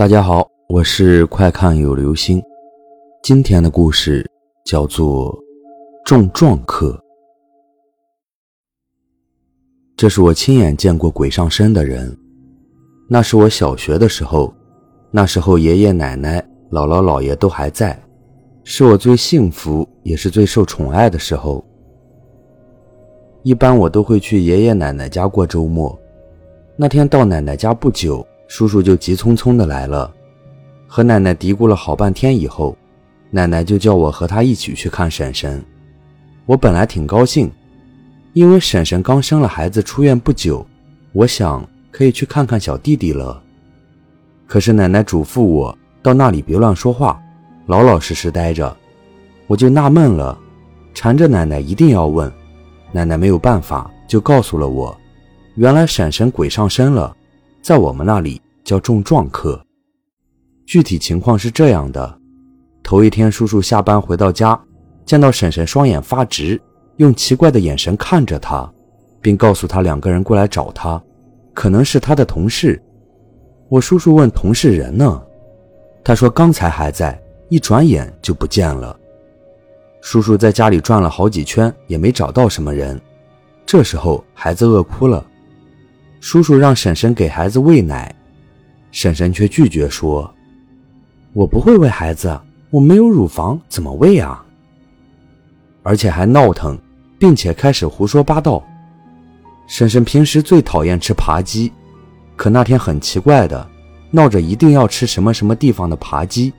大家好，我是快看有流星。今天的故事叫做《中撞客》。这是我亲眼见过鬼上身的人。那是我小学的时候，那时候爷爷奶奶、姥姥姥爷都还在，是我最幸福也是最受宠爱的时候。一般我都会去爷爷奶奶家过周末。那天到奶奶家不久。叔叔就急匆匆的来了，和奶奶嘀咕了好半天以后，奶奶就叫我和她一起去看婶婶。我本来挺高兴，因为婶婶刚生了孩子出院不久，我想可以去看看小弟弟了。可是奶奶嘱咐我到那里别乱说话，老老实实待着。我就纳闷了，缠着奶奶一定要问。奶奶没有办法，就告诉了我，原来婶婶鬼上身了。在我们那里叫中撞客。具体情况是这样的：头一天，叔叔下班回到家，见到婶婶双眼发直，用奇怪的眼神看着他，并告诉他两个人过来找他，可能是他的同事。我叔叔问同事人呢？他说刚才还在，一转眼就不见了。叔叔在家里转了好几圈，也没找到什么人。这时候，孩子饿哭了。叔叔让婶婶给孩子喂奶，婶婶却拒绝说：“我不会喂孩子，我没有乳房，怎么喂啊？”而且还闹腾，并且开始胡说八道。婶婶平时最讨厌吃扒鸡，可那天很奇怪的，闹着一定要吃什么什么地方的扒鸡，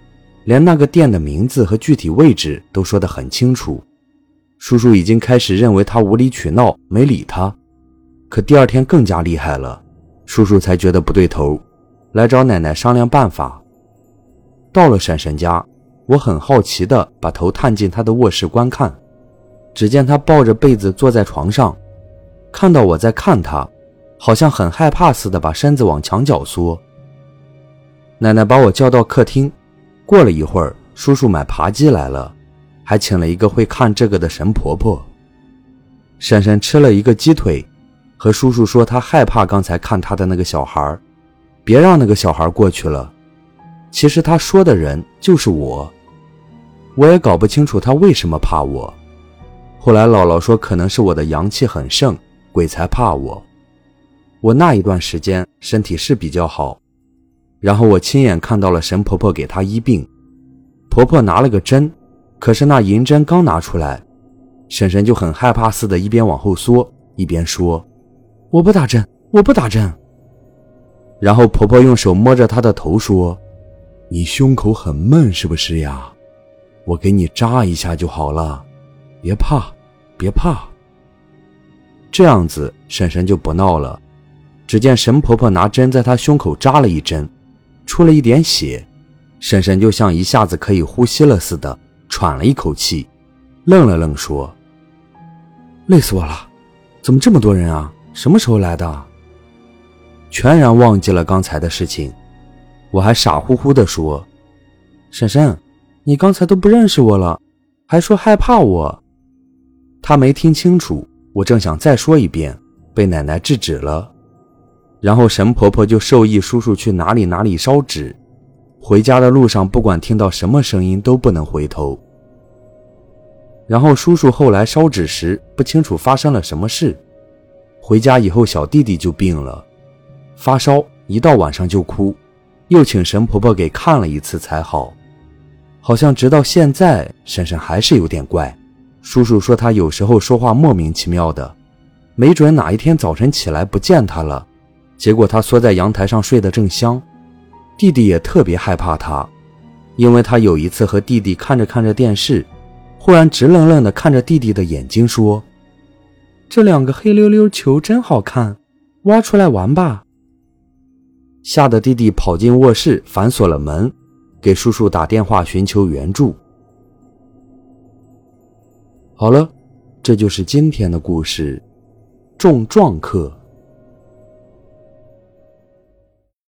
连那个店的名字和具体位置都说得很清楚。叔叔已经开始认为他无理取闹，没理他。可第二天更加厉害了，叔叔才觉得不对头，来找奶奶商量办法。到了婶婶家，我很好奇地把头探进她的卧室观看，只见她抱着被子坐在床上，看到我在看她，好像很害怕似的，把身子往墙角缩。奶奶把我叫到客厅，过了一会儿，叔叔买扒鸡来了，还请了一个会看这个的神婆婆。婶婶吃了一个鸡腿。和叔叔说，他害怕刚才看他的那个小孩别让那个小孩过去了。其实他说的人就是我，我也搞不清楚他为什么怕我。后来姥姥说，可能是我的阳气很盛，鬼才怕我。我那一段时间身体是比较好，然后我亲眼看到了神婆婆给他医病，婆婆拿了个针，可是那银针刚拿出来，婶婶就很害怕似的，一边往后缩，一边说。我不打针，我不打针。然后婆婆用手摸着她的头说：“你胸口很闷是不是呀？我给你扎一下就好了，别怕，别怕。”这样子，婶婶就不闹了。只见神婆婆拿针在她胸口扎了一针，出了一点血，婶婶就像一下子可以呼吸了似的，喘了一口气，愣了愣说：“累死我了，怎么这么多人啊？”什么时候来的？全然忘记了刚才的事情，我还傻乎乎的说：“婶婶，你刚才都不认识我了，还说害怕我。”他没听清楚，我正想再说一遍，被奶奶制止了。然后神婆婆就授意叔叔去哪里哪里烧纸，回家的路上不管听到什么声音都不能回头。然后叔叔后来烧纸时，不清楚发生了什么事。回家以后，小弟弟就病了，发烧，一到晚上就哭，又请神婆婆给看了一次才好。好像直到现在，婶婶还是有点怪。叔叔说他有时候说话莫名其妙的，没准哪一天早晨起来不见他了，结果他缩在阳台上睡得正香。弟弟也特别害怕他，因为他有一次和弟弟看着看着电视，忽然直愣愣地看着弟弟的眼睛说。这两个黑溜溜球真好看，挖出来玩吧。吓得弟弟跑进卧室，反锁了门，给叔叔打电话寻求援助。好了，这就是今天的故事，中撞客。